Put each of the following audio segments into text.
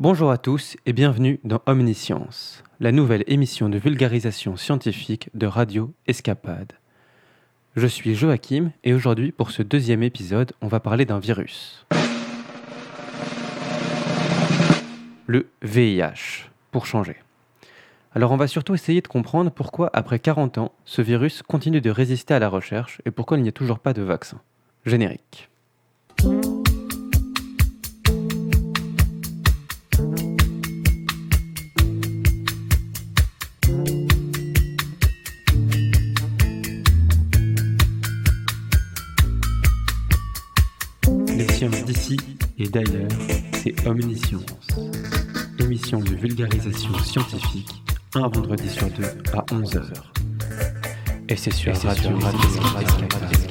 Bonjour à tous et bienvenue dans Omniscience, la nouvelle émission de vulgarisation scientifique de Radio Escapade. Je suis Joachim et aujourd'hui pour ce deuxième épisode on va parler d'un virus. Le VIH, pour changer. Alors on va surtout essayer de comprendre pourquoi après 40 ans ce virus continue de résister à la recherche et pourquoi il n'y a toujours pas de vaccin. Générique. Et d'ailleurs, c'est Omniscience. Émission de vulgarisation scientifique, un vendredi sur deux à 11h. Et c'est sur Radio Radio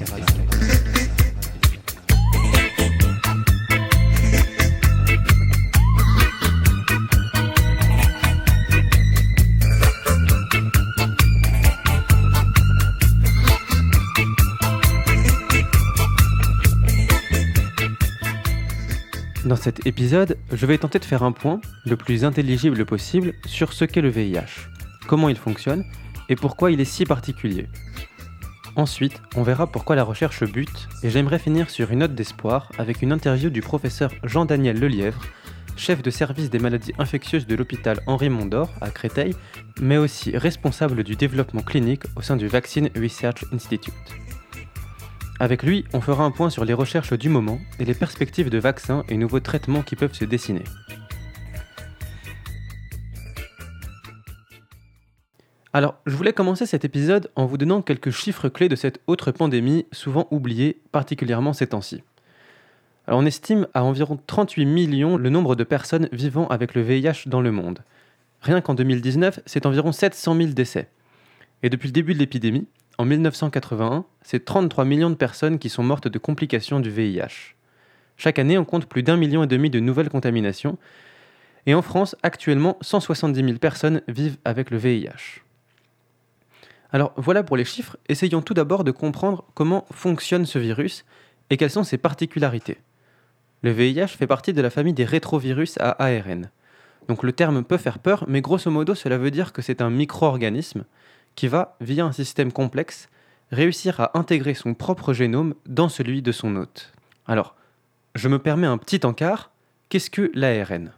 Dans cet épisode, je vais tenter de faire un point, le plus intelligible possible, sur ce qu'est le VIH, comment il fonctionne et pourquoi il est si particulier. Ensuite, on verra pourquoi la recherche bute, et j'aimerais finir sur une note d'espoir avec une interview du professeur Jean-Daniel Lelièvre, chef de service des maladies infectieuses de l'hôpital Henri Mondor à Créteil, mais aussi responsable du développement clinique au sein du Vaccine Research Institute. Avec lui, on fera un point sur les recherches du moment et les perspectives de vaccins et nouveaux traitements qui peuvent se dessiner. Alors, je voulais commencer cet épisode en vous donnant quelques chiffres clés de cette autre pandémie souvent oubliée, particulièrement ces temps-ci. On estime à environ 38 millions le nombre de personnes vivant avec le VIH dans le monde. Rien qu'en 2019, c'est environ 700 000 décès. Et depuis le début de l'épidémie, en 1981, c'est 33 millions de personnes qui sont mortes de complications du VIH. Chaque année, on compte plus d'un million et demi de nouvelles contaminations. Et en France, actuellement, 170 000 personnes vivent avec le VIH. Alors voilà pour les chiffres, essayons tout d'abord de comprendre comment fonctionne ce virus et quelles sont ses particularités. Le VIH fait partie de la famille des rétrovirus à ARN. Donc le terme peut faire peur, mais grosso modo cela veut dire que c'est un micro-organisme qui va, via un système complexe, réussir à intégrer son propre génome dans celui de son hôte. Alors, je me permets un petit encart, qu'est-ce que l'ARN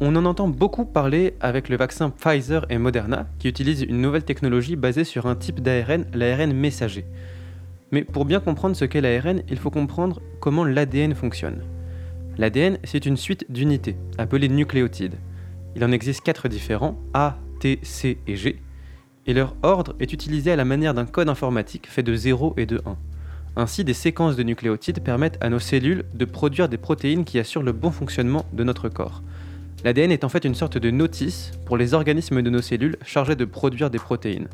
On en entend beaucoup parler avec le vaccin Pfizer et Moderna, qui utilisent une nouvelle technologie basée sur un type d'ARN, l'ARN messager. Mais pour bien comprendre ce qu'est l'ARN, il faut comprendre comment l'ADN fonctionne. L'ADN, c'est une suite d'unités, appelées nucléotides. Il en existe quatre différents, A, T, C et G, et leur ordre est utilisé à la manière d'un code informatique fait de 0 et de 1. Ainsi, des séquences de nucléotides permettent à nos cellules de produire des protéines qui assurent le bon fonctionnement de notre corps. L'ADN est en fait une sorte de notice pour les organismes de nos cellules chargés de produire des protéines.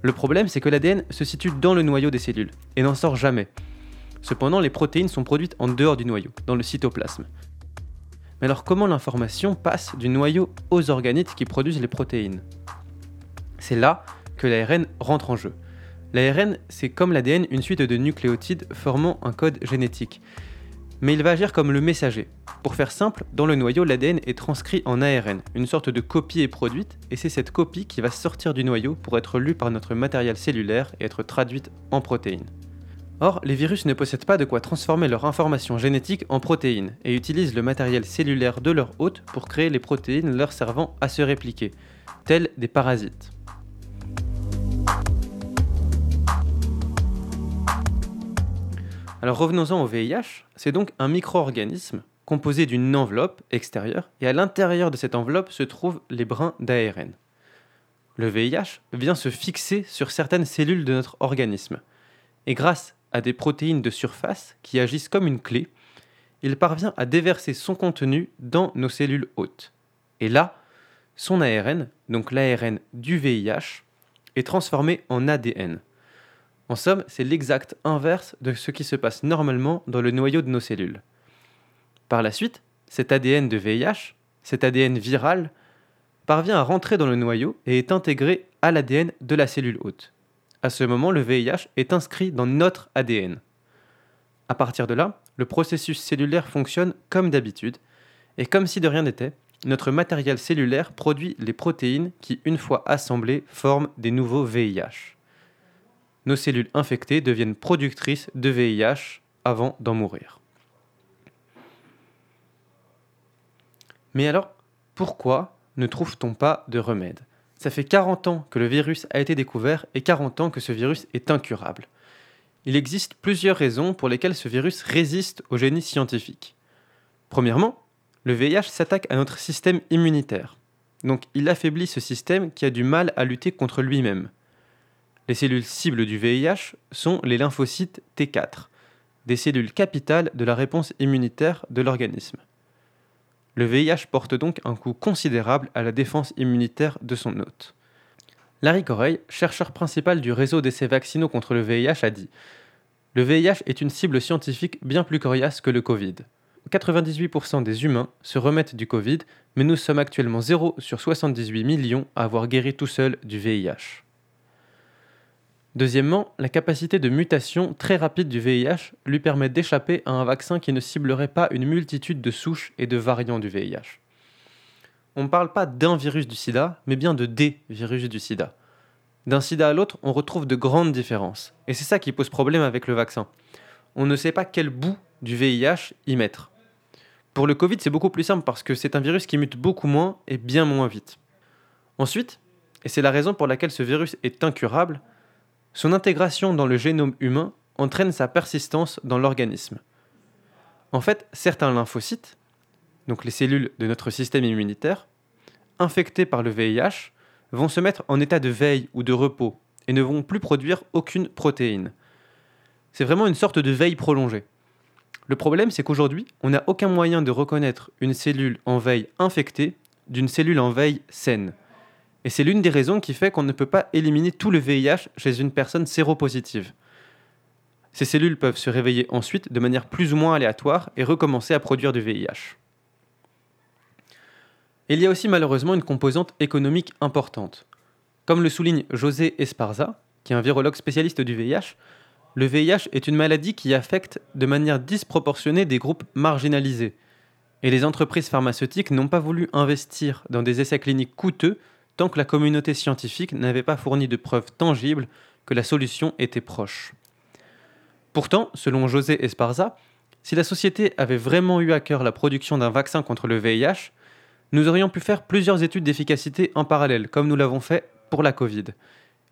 Le problème, c'est que l'ADN se situe dans le noyau des cellules et n'en sort jamais. Cependant, les protéines sont produites en dehors du noyau, dans le cytoplasme. Mais alors comment l'information passe du noyau aux organites qui produisent les protéines? C'est là que l'ARN rentre en jeu. L'ARN, c'est comme l'ADN une suite de nucléotides formant un code génétique. Mais il va agir comme le messager. Pour faire simple, dans le noyau, l'ADN est transcrit en ARN. Une sorte de copie est produite, et c'est cette copie qui va sortir du noyau pour être lue par notre matériel cellulaire et être traduite en protéines. Or, les virus ne possèdent pas de quoi transformer leur information génétique en protéines et utilisent le matériel cellulaire de leur hôte pour créer les protéines leur servant à se répliquer, tels des parasites. Alors revenons-en au VIH, c'est donc un micro-organisme composé d'une enveloppe extérieure et à l'intérieur de cette enveloppe se trouvent les brins d'ARN. Le VIH vient se fixer sur certaines cellules de notre organisme et grâce à des protéines de surface qui agissent comme une clé, il parvient à déverser son contenu dans nos cellules hôtes. Et là, son ARN, donc l'ARN du VIH, est transformé en ADN. En somme, c'est l'exact inverse de ce qui se passe normalement dans le noyau de nos cellules. Par la suite, cet ADN de VIH, cet ADN viral, parvient à rentrer dans le noyau et est intégré à l'ADN de la cellule hôte. À ce moment, le VIH est inscrit dans notre ADN. À partir de là, le processus cellulaire fonctionne comme d'habitude, et comme si de rien n'était, notre matériel cellulaire produit les protéines qui, une fois assemblées, forment des nouveaux VIH. Nos cellules infectées deviennent productrices de VIH avant d'en mourir. Mais alors, pourquoi ne trouve-t-on pas de remède? Ça fait 40 ans que le virus a été découvert et 40 ans que ce virus est incurable. Il existe plusieurs raisons pour lesquelles ce virus résiste au génie scientifique. Premièrement, le VIH s'attaque à notre système immunitaire. Donc il affaiblit ce système qui a du mal à lutter contre lui-même. Les cellules cibles du VIH sont les lymphocytes T4, des cellules capitales de la réponse immunitaire de l'organisme. Le VIH porte donc un coût considérable à la défense immunitaire de son hôte. Larry Correille, chercheur principal du réseau d'essais vaccinaux contre le VIH, a dit Le VIH est une cible scientifique bien plus coriace que le Covid. 98% des humains se remettent du Covid, mais nous sommes actuellement 0 sur 78 millions à avoir guéri tout seul du VIH. Deuxièmement, la capacité de mutation très rapide du VIH lui permet d'échapper à un vaccin qui ne ciblerait pas une multitude de souches et de variants du VIH. On ne parle pas d'un virus du sida, mais bien de des virus du sida. D'un sida à l'autre, on retrouve de grandes différences. Et c'est ça qui pose problème avec le vaccin. On ne sait pas quel bout du VIH y mettre. Pour le Covid, c'est beaucoup plus simple parce que c'est un virus qui mute beaucoup moins et bien moins vite. Ensuite, et c'est la raison pour laquelle ce virus est incurable, son intégration dans le génome humain entraîne sa persistance dans l'organisme. En fait, certains lymphocytes, donc les cellules de notre système immunitaire, infectés par le VIH, vont se mettre en état de veille ou de repos et ne vont plus produire aucune protéine. C'est vraiment une sorte de veille prolongée. Le problème, c'est qu'aujourd'hui, on n'a aucun moyen de reconnaître une cellule en veille infectée d'une cellule en veille saine. Et c'est l'une des raisons qui fait qu'on ne peut pas éliminer tout le VIH chez une personne séropositive. Ces cellules peuvent se réveiller ensuite de manière plus ou moins aléatoire et recommencer à produire du VIH. Il y a aussi malheureusement une composante économique importante. Comme le souligne José Esparza, qui est un virologue spécialiste du VIH, le VIH est une maladie qui affecte de manière disproportionnée des groupes marginalisés. Et les entreprises pharmaceutiques n'ont pas voulu investir dans des essais cliniques coûteux tant que la communauté scientifique n'avait pas fourni de preuves tangibles que la solution était proche. Pourtant, selon José Esparza, si la société avait vraiment eu à cœur la production d'un vaccin contre le VIH, nous aurions pu faire plusieurs études d'efficacité en parallèle, comme nous l'avons fait pour la Covid.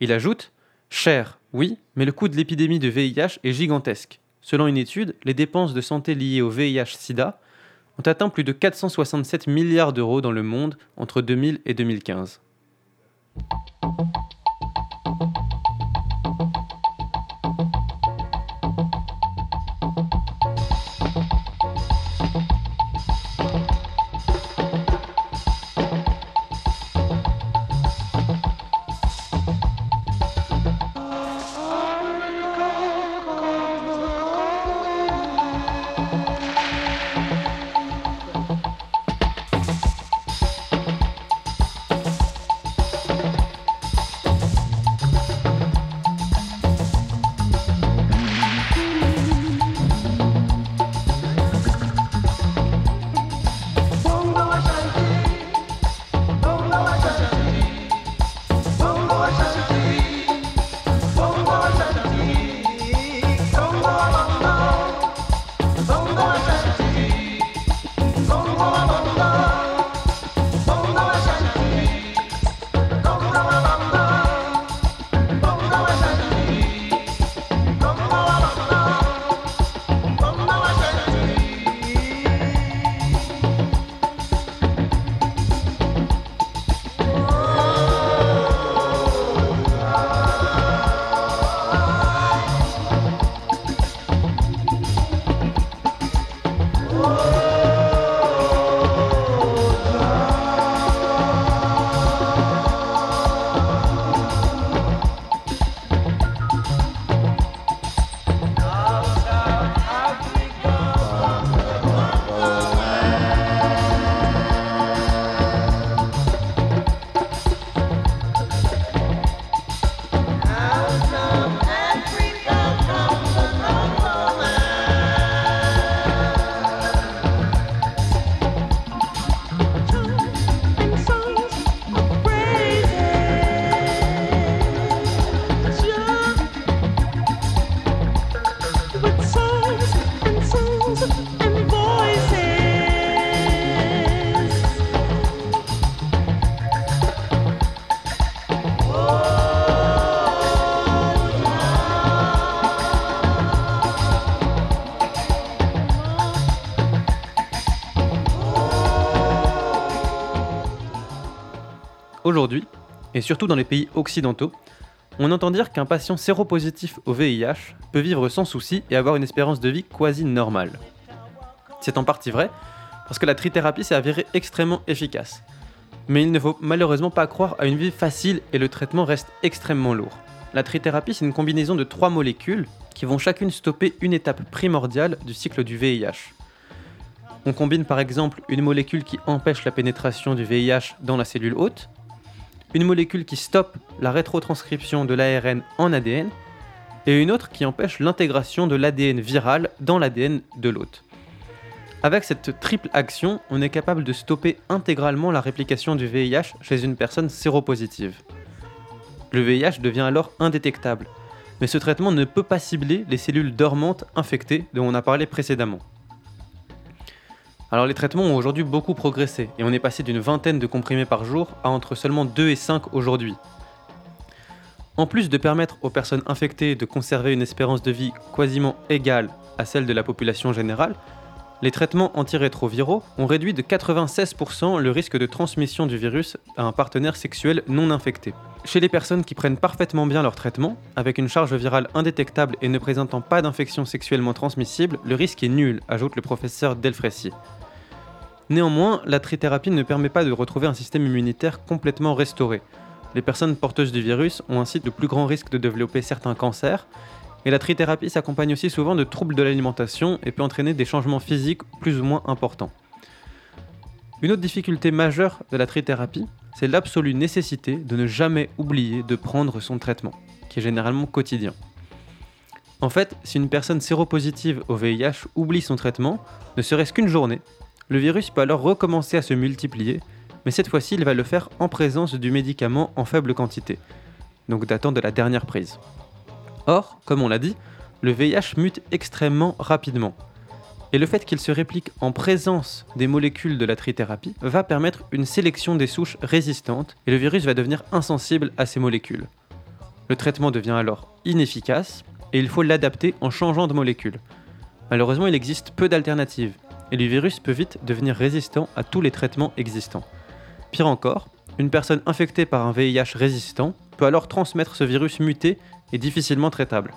Il ajoute Cher, oui, mais le coût de l'épidémie de VIH est gigantesque. Selon une étude, les dépenses de santé liées au VIH-Sida ont atteint plus de 467 milliards d'euros dans le monde entre 2000 et 2015. Thank you. Aujourd'hui, et surtout dans les pays occidentaux, on entend dire qu'un patient séropositif au VIH peut vivre sans souci et avoir une espérance de vie quasi normale. C'est en partie vrai, parce que la trithérapie s'est avérée extrêmement efficace. Mais il ne faut malheureusement pas croire à une vie facile et le traitement reste extrêmement lourd. La trithérapie, c'est une combinaison de trois molécules qui vont chacune stopper une étape primordiale du cycle du VIH. On combine par exemple une molécule qui empêche la pénétration du VIH dans la cellule hôte, une molécule qui stoppe la rétrotranscription de l'ARN en ADN, et une autre qui empêche l'intégration de l'ADN viral dans l'ADN de l'hôte. Avec cette triple action, on est capable de stopper intégralement la réplication du VIH chez une personne séropositive. Le VIH devient alors indétectable, mais ce traitement ne peut pas cibler les cellules dormantes infectées dont on a parlé précédemment. Alors les traitements ont aujourd'hui beaucoup progressé et on est passé d'une vingtaine de comprimés par jour à entre seulement 2 et 5 aujourd'hui. En plus de permettre aux personnes infectées de conserver une espérance de vie quasiment égale à celle de la population générale, les traitements antirétroviraux ont réduit de 96% le risque de transmission du virus à un partenaire sexuel non infecté. Chez les personnes qui prennent parfaitement bien leur traitement, avec une charge virale indétectable et ne présentant pas d'infection sexuellement transmissible, le risque est nul, ajoute le professeur Delfrécy. Néanmoins, la trithérapie ne permet pas de retrouver un système immunitaire complètement restauré. Les personnes porteuses du virus ont ainsi de plus grands risques de développer certains cancers, et la trithérapie s'accompagne aussi souvent de troubles de l'alimentation et peut entraîner des changements physiques plus ou moins importants. Une autre difficulté majeure de la trithérapie, c'est l'absolue nécessité de ne jamais oublier de prendre son traitement, qui est généralement quotidien. En fait, si une personne séropositive au VIH oublie son traitement, ne serait-ce qu'une journée, le virus peut alors recommencer à se multiplier, mais cette fois-ci il va le faire en présence du médicament en faible quantité, donc datant de la dernière prise. Or, comme on l'a dit, le VIH mute extrêmement rapidement. Et le fait qu'il se réplique en présence des molécules de la trithérapie va permettre une sélection des souches résistantes et le virus va devenir insensible à ces molécules. Le traitement devient alors inefficace et il faut l'adapter en changeant de molécule. Malheureusement, il existe peu d'alternatives et le virus peut vite devenir résistant à tous les traitements existants. Pire encore, une personne infectée par un VIH résistant peut alors transmettre ce virus muté et difficilement traitable.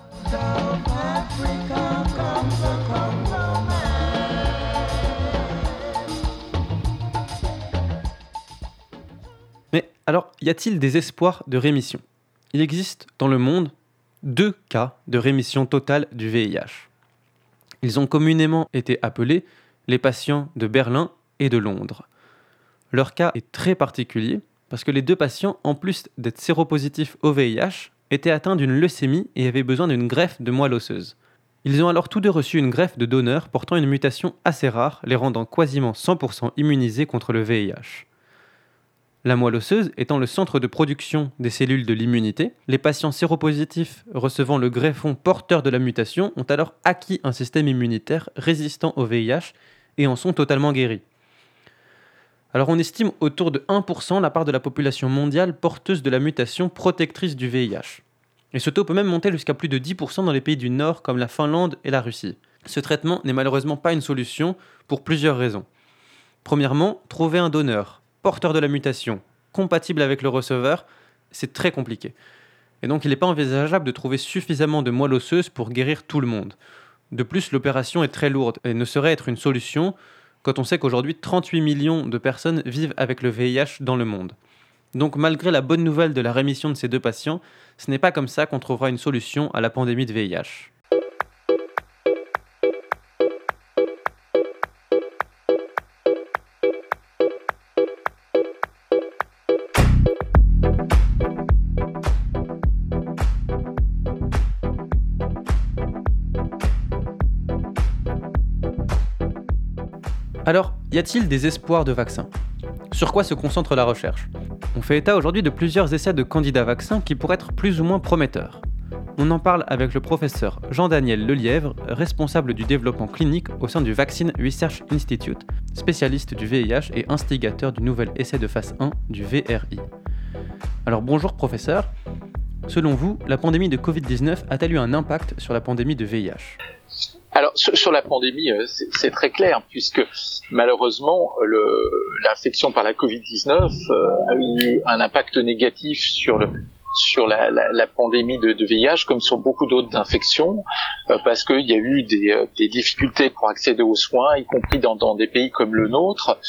Mais alors, y a-t-il des espoirs de rémission? Il existe dans le monde deux cas de rémission totale du VIH. Ils ont communément été appelés les patients de Berlin et de Londres. Leur cas est très particulier parce que les deux patients, en plus d'être séropositifs au VIH, étaient atteints d'une leucémie et avaient besoin d'une greffe de moelle osseuse. Ils ont alors tous deux reçu une greffe de donneur portant une mutation assez rare, les rendant quasiment 100% immunisés contre le VIH. La moelle osseuse étant le centre de production des cellules de l'immunité, les patients séropositifs recevant le greffon porteur de la mutation ont alors acquis un système immunitaire résistant au VIH et en sont totalement guéris. Alors on estime autour de 1% la part de la population mondiale porteuse de la mutation protectrice du VIH. Et ce taux peut même monter jusqu'à plus de 10% dans les pays du Nord comme la Finlande et la Russie. Ce traitement n'est malheureusement pas une solution pour plusieurs raisons. Premièrement, trouver un donneur, porteur de la mutation, compatible avec le receveur, c'est très compliqué. Et donc il n'est pas envisageable de trouver suffisamment de moelle osseuse pour guérir tout le monde. De plus, l'opération est très lourde et ne saurait être une solution quand on sait qu'aujourd'hui 38 millions de personnes vivent avec le VIH dans le monde. Donc malgré la bonne nouvelle de la rémission de ces deux patients, ce n'est pas comme ça qu'on trouvera une solution à la pandémie de VIH. Alors, y a-t-il des espoirs de vaccins? Sur quoi se concentre la recherche? On fait état aujourd'hui de plusieurs essais de candidats vaccins qui pourraient être plus ou moins prometteurs. On en parle avec le professeur Jean-Daniel Lelièvre, responsable du développement clinique au sein du Vaccine Research Institute, spécialiste du VIH et instigateur du nouvel essai de phase 1 du VRI. Alors bonjour professeur, selon vous, la pandémie de Covid-19 a-t-elle eu un impact sur la pandémie de VIH alors sur, la pandémie, euh, c'est très clair puisque malheureusement l'infection par la Covid-19 euh, a eu un impact négatif sur le sur la, la, la pandémie de, de, VIH comme sur beaucoup d'autres infections euh, parce qu'il y a eu des, des, difficultés pour accéder aux soins, y compris dans, dans des pays comme le nôtre.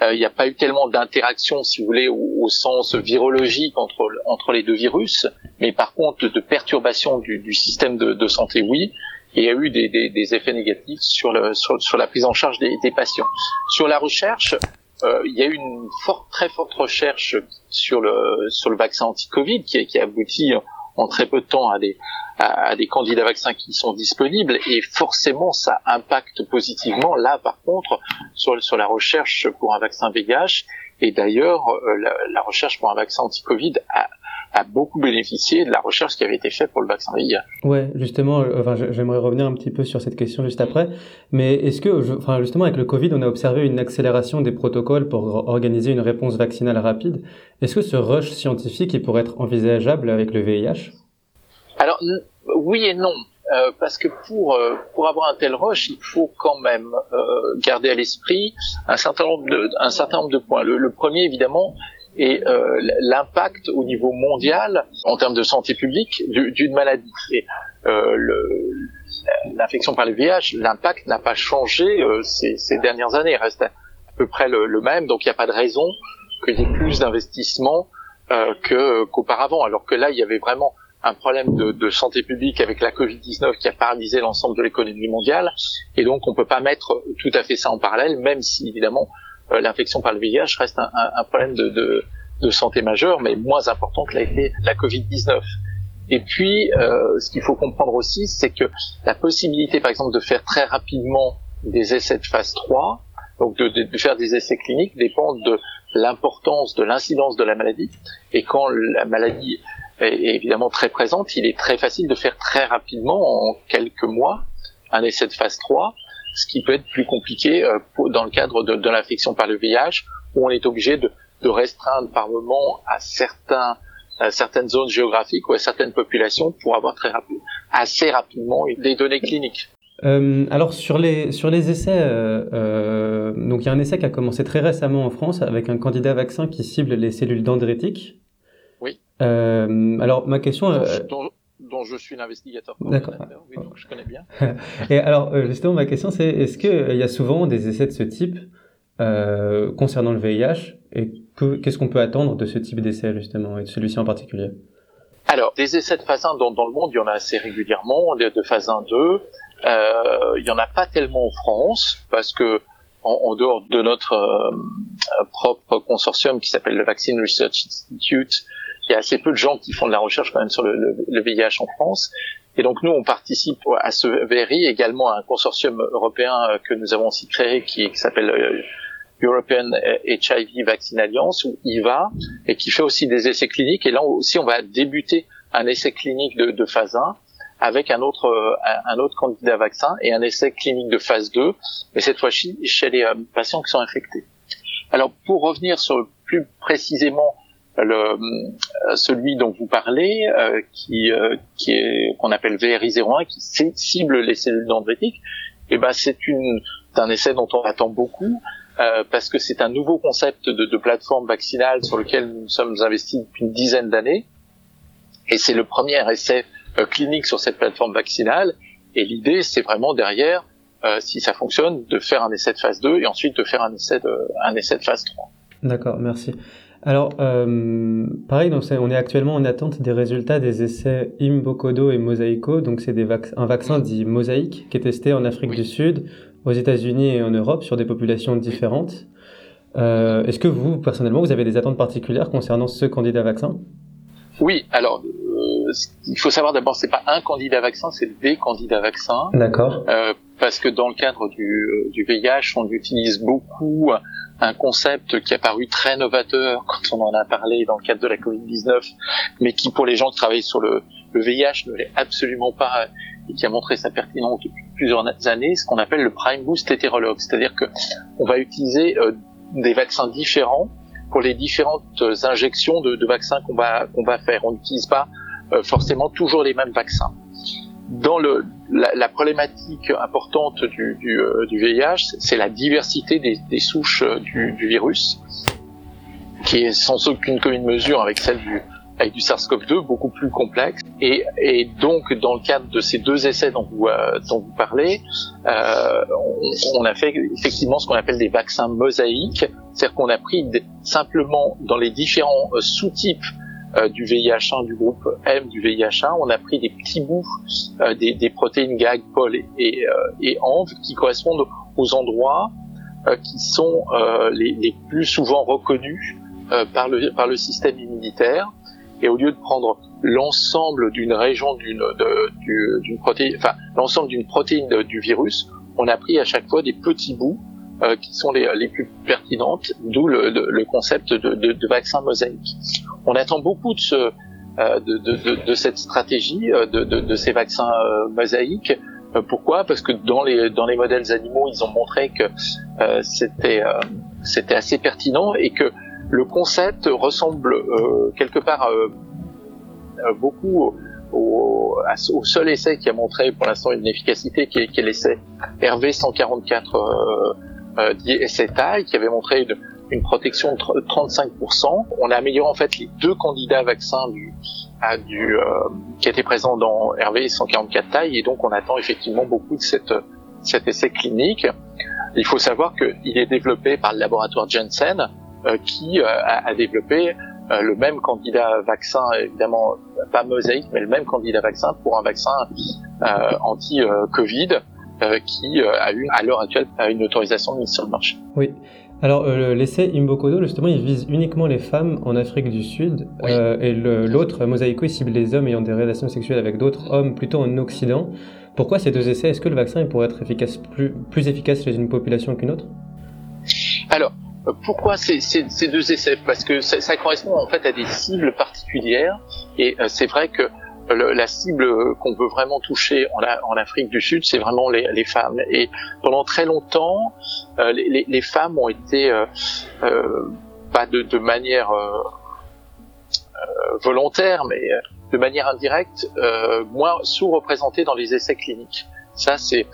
Il n'y a pas eu tellement d'interaction, si vous voulez, au, sens virologique entre, entre les deux virus, mais par contre de perturbation du, système de, santé, oui et il y a eu des, effets négatifs sur, le, sur, la prise en charge des, patients. Sur la recherche, euh, il y a eu une forte, très forte recherche sur le, sur le vaccin anti-Covid qui, qui a abouti en très peu de temps à des, à, des candidats vaccins qui sont disponibles. Et forcément ça impacte positivement. Là par contre sur, sur la recherche pour un vaccin VIH et d'ailleurs euh, la, la, recherche pour un vaccin anti-Covid a, a beaucoup bénéficié de la recherche qui avait été faite pour le vaccin VIH. Ouais, justement, enfin, j'aimerais revenir un petit peu sur cette question juste après. Mais est-ce que, enfin, justement, avec le Covid, on a observé une accélération des protocoles pour organiser une réponse vaccinale rapide? Est-ce que ce rush scientifique il pourrait être envisageable avec le VIH Alors, oui et non. Euh, parce que pour euh, pour avoir un tel rush, il faut quand même euh, garder à l'esprit un certain nombre de un certain nombre de points. Le, le premier, évidemment, et euh, l'impact au niveau mondial en termes de santé publique d'une maladie. Et euh, l'infection par le VIH, l'impact n'a pas changé ces, ces, dernières années, il reste à, peu près le, le même, donc il n'y a pas de raison qu'il y ait plus d'investissement qu'auparavant, alors que là il y avait vraiment un problème de, de santé publique avec la Covid-19 qui a paralysé l'ensemble de l'économie mondiale, et donc on peut pas mettre tout à fait ça en parallèle, même si évidemment euh, l'infection par le VIH reste un, un, problème de, de, de, santé majeur, mais moins important que l'a été la Covid-19. Et puis, euh, ce qu'il faut comprendre aussi, c'est que la possibilité, par exemple, de faire très rapidement des essais de phase 3, donc de, de faire des essais cliniques, dépend de l'importance de l'incidence de la maladie. Et quand la maladie est évidemment très présente, il est très facile de faire très rapidement, en quelques mois, un essai de phase 3 ce qui peut être plus compliqué euh, dans le cadre de, de l'infection par le VIH, où on est obligé de, de restreindre par moment à certains à certaines zones géographiques ou à certaines populations pour avoir très assez rapidement des données cliniques. Euh, alors sur les sur les essais, euh, euh, donc il y a un essai qui a commencé très récemment en France avec un candidat vaccin qui cible les cellules dendritiques. Euh, alors ma question. Dont, dont, dont je suis l'investigateur. D'accord. Oui, donc je connais bien. Et alors, euh, justement, ma question, c'est est-ce qu'il euh, y a souvent des essais de ce type euh, concernant le VIH et qu'est-ce qu'on peut attendre de ce type d'essai, justement, et de celui-ci en particulier? Alors, des essais de phase 1 dans, dans, le monde, il y en a assez régulièrement, de, de phase 1, 2. Euh, il n'y en a pas tellement en France parce que en, en dehors de notre euh, propre consortium qui s'appelle le Vaccine Research Institute, il y a assez peu de gens qui font de la recherche quand même sur le, VIH en France. Et donc nous, on participe à ce VRI, également à un consortium européen euh, que nous avons aussi créé qui, s'appelle euh, European HIV Vaccine Alliance, ou IVA, et qui fait aussi des essais cliniques. Et là aussi, on va débuter un essai clinique de, de phase 1 avec un autre, euh, un autre candidat vaccin et un essai clinique de phase 2, mais cette fois-ci chez les patients qui sont infectés. Alors pour revenir sur plus précisément le, euh, celui dont vous parlez, euh, qui, euh, qui est qu'on appelle VRI01, qui cible les cellules dendritiques, et eh ben c'est une un essai dont on attend beaucoup parce que c'est un nouveau concept de, de, plateforme vaccinale sur lequel nous sommes investis depuis une dizaine d'années, et c'est le premier essai clinique sur cette plateforme vaccinale. Et l'idée, c'est vraiment derrière, si ça fonctionne, de faire un essai de phase 2 et ensuite de faire un essai de, un essai de phase 3. D'accord, merci. Alors, euh, pareil, donc on est actuellement en attente des résultats des essais Imbokodo et Mosaico. Donc, c'est vac un vaccin dit mosaïque qui est testé en Afrique du Sud, aux États-Unis et en Europe sur des populations différentes. Euh, Est-ce que vous, personnellement, vous avez des attentes particulières concernant ce candidat vaccin? Oui, alors euh, il faut savoir d'abord, c'est pas un candidat vaccin, c'est des candidats vaccins. D'accord. Parce que dans le cadre du, du VIH, on utilise beaucoup un concept qui a paru très novateur quand on en a parlé dans le cadre de la Covid-19, mais qui pour les gens qui travaillent sur le, le VIH ne l'est absolument pas et qui a montré sa pertinence depuis plusieurs années, ce qu'on appelle le prime boost hétérologue, c'est-à-dire que on va utiliser euh, des vaccins différents pour les différentes injections de, de vaccins qu'on va qu'on va faire. On n'utilise pas euh, forcément toujours les mêmes vaccins. Dans le, la, problématique importante du, du, du VIH, c'est la diversité des, des souches du, du, virus, qui est sans aucune commune mesure avec celle du, du SARS-CoV-2 beaucoup plus complexe. Et, et, donc, dans le cadre de ces deux essais dont vous, euh, dont vous parlez, euh, on, on, a fait effectivement ce qu'on appelle des vaccins mosaïques, c'est-à-dire qu'on a pris simplement dans les différents euh, sous-types euh, du VIH1, du groupe M du VIH1, on a pris des petits bouts euh, des, protéines GAG, POL et, et, ANV qui correspondent aux endroits qui sont les, plus souvent reconnus par, le, système immunitaire et au lieu de prendre l'ensemble d'une région d'une protéine, l'ensemble d'une protéine du virus, on a pris à chaque fois des petits bouts euh, qui sont les, plus pertinentes, d'où le, concept de, vaccin mosaïque. On attend beaucoup de, euh, cette stratégie euh, de, ces vaccins euh, mosaïques. Pourquoi? Parce que dans les, modèles animaux, ils ont montré que c'était assez pertinent et que le concept ressemble quelque part beaucoup au, seul essai qui a montré pour l'instant une efficacité, qui est, l'essai RV 144 euh, qui avait montré une, une, protection de 35%. On a amélioré en fait les deux candidats vaccins du, à du, qui étaient présents dans RV 144 taille, et donc on attend effectivement beaucoup de cette, cet essai clinique. Il faut savoir qu'il est développé par le laboratoire Jensen, euh, qui euh, a, a, développé euh, le même candidat vaccin, évidemment pas mosaïque, mais le même candidat vaccin pour un vaccin anti-Covid qui a eu à l'heure actuelle une autorisation de mise sur le marché. Oui. Alors l'essai Imbokodo, justement, il vise uniquement les femmes en Afrique du Sud et l'autre, Mosaïco, il cible les hommes ayant des relations sexuelles avec d'autres hommes plutôt en Occident. Pourquoi ces deux essais? Est-ce que le vaccin pourrait être efficace, plus, plus efficace chez une population qu'une autre? Alors, pourquoi ces, ces, ces, deux essais? Parce que ça, ça, correspond en fait à des cibles particulières et euh, c'est vrai que la cible qu'on veut vraiment toucher en, Afrique du Sud, c'est vraiment les, femmes. Et pendant très longtemps, euh, les, femmes ont été euh, euh pas de, manière volontaire, mais de manière indirecte, moins sous-représentées dans les essais cliniques. Ça, c'est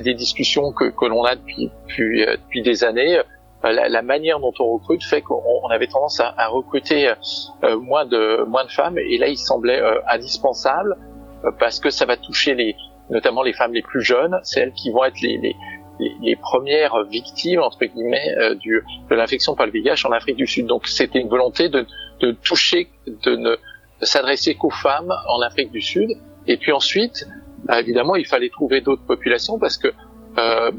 des discussions que, l'on a depuis des années. Euh, la, la, manière dont on recrute fait qu'on avait tendance à, à recruter euh, moins de moins de femmes et là il semblait euh, indispensable parce que ça va toucher les notamment les femmes les plus jeunes, celles qui vont être les, les, les premières victimes entre guillemets du, de l'infection par le VIH en Afrique du Sud. Donc c'était une volonté de, de toucher, de ne s'adresser qu'aux femmes en Afrique du Sud. Et puis ensuite, évidemment, il fallait trouver d'autres populations parce que euh,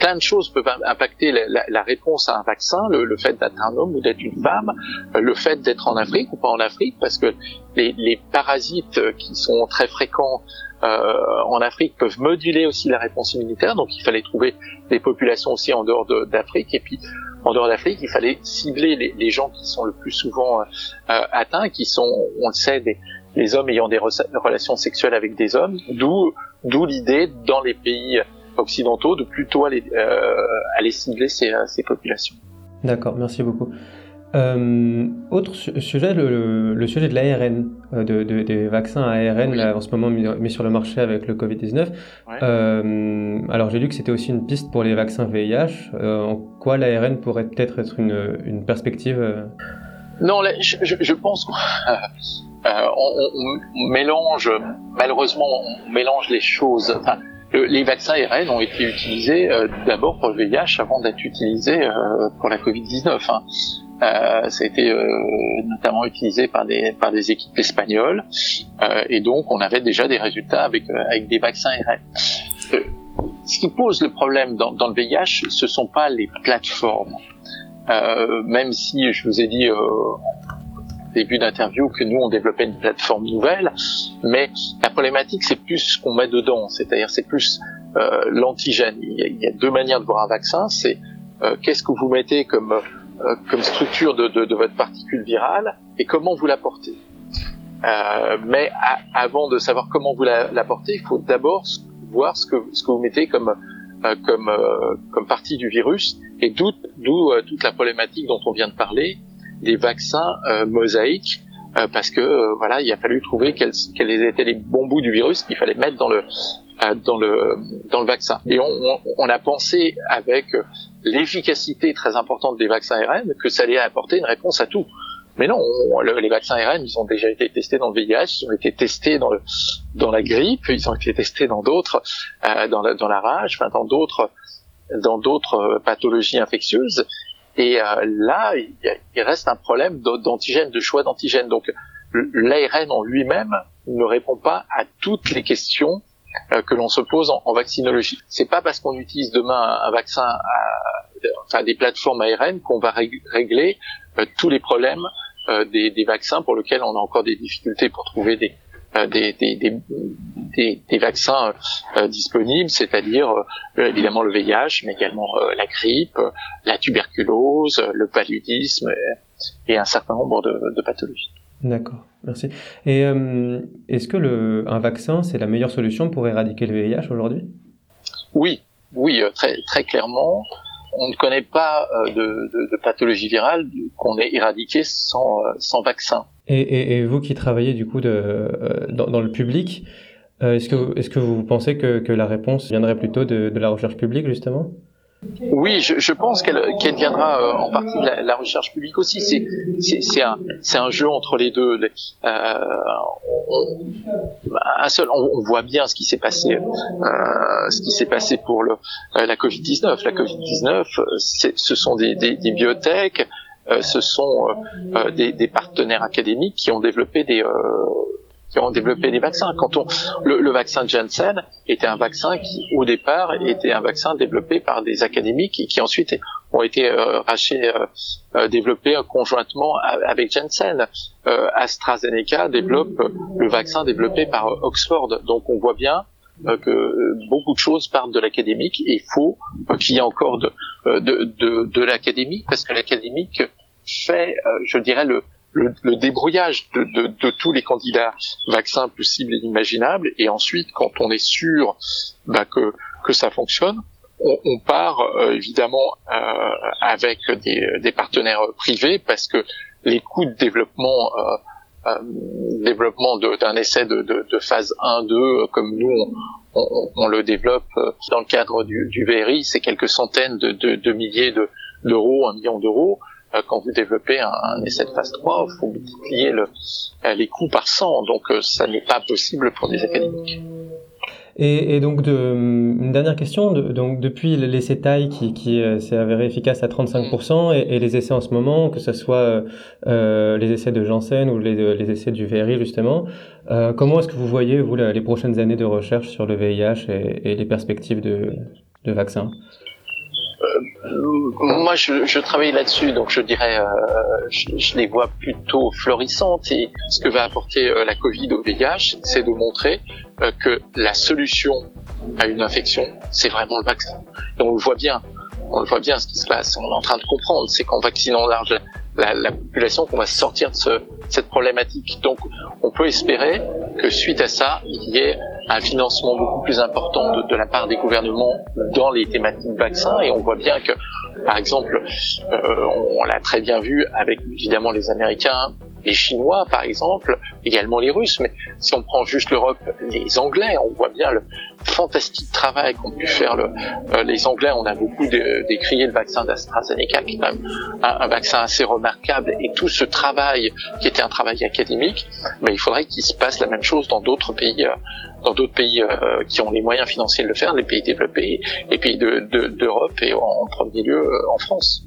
plein de choses peuvent impacter la, la, réponse à un vaccin, le, le fait d'être un homme ou d'être une femme, euh, le fait d'être en Afrique ou pas en Afrique, parce que les, les parasites qui sont très fréquents euh, en Afrique peuvent moduler aussi la réponse immunitaire, donc il fallait trouver des populations aussi en dehors d'Afrique, et puis en dehors d'Afrique, il fallait cibler les, les, gens qui sont le plus souvent euh, atteints, qui sont, on le sait, des, les hommes ayant des relations sexuelles avec des hommes, d'où d'où l'idée dans les pays occidentaux de plutôt aller, euh, aller cibler ces, euh, ces populations. D'accord, merci beaucoup. Euh, autre sujet, le, le, sujet de l'ARN, de, de, des vaccins à ARN là, en ce moment mis, sur le marché avec le Covid-19. Ouais. Euh, alors j'ai lu que c'était aussi une piste pour les vaccins VIH. Euh, en quoi l'ARN pourrait peut-être être une, une perspective Non, là, je, je, pense qu'on on, on, mélange, malheureusement, on mélange les choses. Enfin, les vaccins ARN ont été utilisés euh, d'abord pour le VIH avant d'être utilisés euh, pour la Covid-19. Hein. Euh, ça a été euh, notamment utilisé par des par des équipes espagnoles euh, et donc on avait déjà des résultats avec avec des vaccins ARN. ce qui pose le problème dans, dans le VIH, ce sont pas les plateformes. même si je vous ai dit début d'interview que nous on développait une plateforme nouvelle, mais la problématique c'est plus ce qu'on met dedans, c'est-à-dire c'est plus euh, l'antigène. Il, y a deux manières de voir un vaccin, c'est euh, qu'est-ce que vous mettez comme euh, comme structure de, de, de, votre particule virale et comment vous l'apportez. Euh, mais avant de savoir comment vous l'apportez, il faut d'abord voir ce que ce que vous mettez comme euh, comme euh, comme partie du virus et d'où d'où toute la problématique dont on vient de parler des vaccins euh, mosaïques parce que voilà, il a fallu trouver quels, quels étaient les bons bouts du virus qu'il fallait mettre dans le dans le dans le vaccin. Et on, on a pensé avec l'efficacité très importante des vaccins ARN que ça allait apporter une réponse à tout. Mais non, les vaccins ARN, ils ont déjà été testés dans le VIH, ils ont été testés dans, le, dans la grippe, ils ont été testés dans d'autres, euh, dans, la, dans la rage, enfin dans d'autres, dans d'autres euh, pathologies infectieuses. Et euh, là, il, reste un problème d'antigène, de choix d'antigène. Donc, l'ARN en lui-même ne répond pas à toutes les questions euh, que l'on se pose en, en vaccinologie. C'est pas parce qu'on utilise demain un, vaccin, à, des plateformes ARN qu'on va régler euh, tous les problèmes des, des, vaccins pour lesquels on a encore des difficultés pour trouver des, des, des, des, vaccins disponibles, c'est-à-dire évidemment le VIH, mais également la grippe, la tuberculose, le paludisme et, un certain nombre de, de pathologies. D'accord, merci. Et euh, est-ce que le, un vaccin, c'est la meilleure solution pour éradiquer le VIH aujourd'hui? Oui, oui, euh, très, très clairement. On ne connaît pas euh, de, pathologie virale qu'on ait éradiquée sans, sans vaccin. Et, vous qui travaillez du coup de, dans, le public, est-ce que, vous pensez que, la réponse viendrait plutôt de la recherche publique justement? Oui, je, je pense qu'elle viendra euh, en partie de la, la, recherche publique aussi. C'est un un jeu entre les deux. Euh, on, un seul, on, voit bien ce qui s'est passé, euh, ce qui s'est passé pour le euh, la Covid 19. La Covid 19, ce sont des, des, des biotech, euh, ce sont des, des, partenaires académiques qui ont développé des qui ont développé des vaccins. Quand on, le, le, vaccin Janssen était un vaccin qui, au départ, était un vaccin développé par des académiques qui, qui ensuite ont été euh, rachetés, euh, euh développés conjointement avec Janssen. Euh, AstraZeneca développe le vaccin développé par Oxford. Donc on voit bien euh, que beaucoup de choses partent de l'académique et il faut qu'il y ait encore de, de, de, de l'académique parce que l'académique fait, je dirais, le, le, le débrouillage de, de, de, tous les candidats vaccins possibles et imaginables, et ensuite, quand on est sûr bah, que, que ça fonctionne, on, on part euh, évidemment euh, avec des, des, partenaires privés parce que les coûts de développement euh, euh développement d'un essai de, de, de, phase 1-2 comme nous on, on, le développe euh, dans le cadre du, du VRI, c'est quelques centaines de, de milliers d'euros, un million d'euros. Euh, quand vous développez un, essai de phase 3, il faut multiplier le, euh, les coûts par 100, donc euh, ça n'est pas possible pour des académiques. Et, et donc, de, une dernière question. De, donc, depuis l'essai taille qui, qui s'est avéré efficace à 35%, et, et, les essais en ce moment, que ce soit euh, les essais de Janssen ou les, les essais du VRI, justement, euh, comment est-ce que vous voyez, vous, les prochaines années de recherche sur le VIH et, et les perspectives de, de vaccins moi, je, je travaille là-dessus, donc je dirais, euh, je, je, les vois plutôt florissantes. Et ce que va apporter euh, la Covid au VIH, c'est de montrer euh, que la solution à une infection, c'est vraiment le vaccin. Et on le voit bien, on le voit bien ce qui se passe. On est en train de comprendre, c'est qu'en vaccinant large la, la, population, qu'on va sortir de ce, cette problématique. Donc, on peut espérer que suite à ça, il y ait un financement beaucoup plus important de, la part des gouvernements dans les thématiques vaccins. Et on voit bien que, par exemple, euh, on, l'a très bien vu avec évidemment les Américains, les Chinois par exemple, également les Russes, mais si on prend juste l'Europe, les Anglais, on voit bien le fantastique travail qu'ont pu faire euh, les Anglais. On a beaucoup décrié le vaccin d'AstraZeneca, qui est quand même un, vaccin assez remarquable, et tout ce travail qui était un travail académique, mais il faudrait qu'il se passe la même chose dans d'autres pays, euh, dans d'autres pays euh, qui ont les moyens financiers de le faire, les pays développés, les pays d'Europe de, de, et en, premier lieu en France.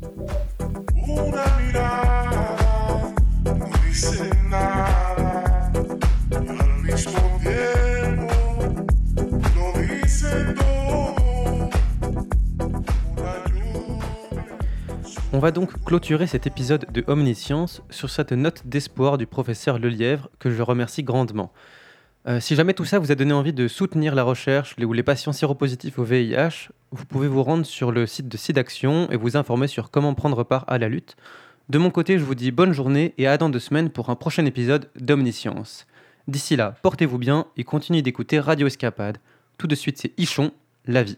On va donc clôturer cet épisode de Omniscience sur cette note d'espoir du professeur Lelièvre que je remercie grandement. Euh, si jamais tout ça vous a donné envie de soutenir la recherche ou les patients séropositifs au VIH, vous pouvez vous rendre sur le site de SIDAction et vous informer sur comment prendre part à la lutte. De mon côté, je vous dis bonne journée et à dans deux semaines pour un prochain épisode d'Omniscience. D'ici là, portez-vous bien et continuez d'écouter Radio Escapade. Tout de suite, c'est Ichon, la vie.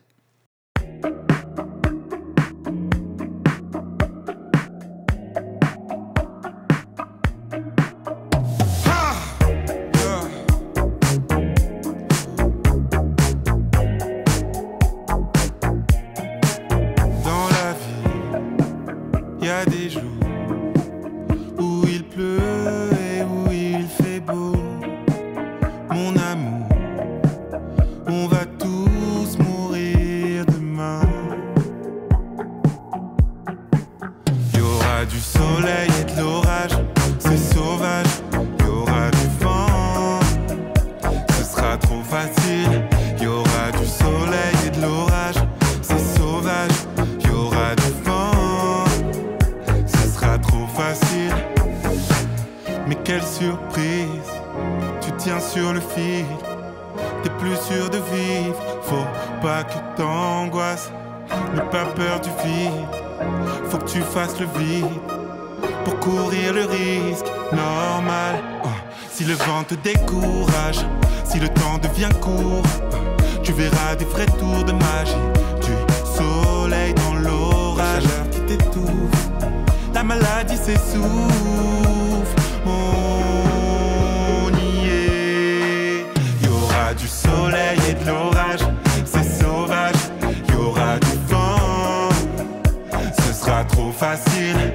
Soleil et de l'orage, c'est sauvage. Il y aura du vent, ce sera trop facile. Il y aura du soleil et de l'orage, c'est sauvage. Il y aura du vent, ce sera trop facile. Mais quelle surprise, tu tiens sur le fil. T'es plus sûr de vivre, faut pas que t'angoisses. N'aie pas peur du vide, faut que tu fasses le vide pour courir le risque normal. Oh, Si le vent te décourage, si le temps devient court, tu verras des vrais tours de magie. Du soleil dans l'orage qui t'étouffe, la maladie s'essouffle. On y est. Il y aura du soleil et de l'orage, c'est sauvage. Il y aura du vent, ce sera trop facile.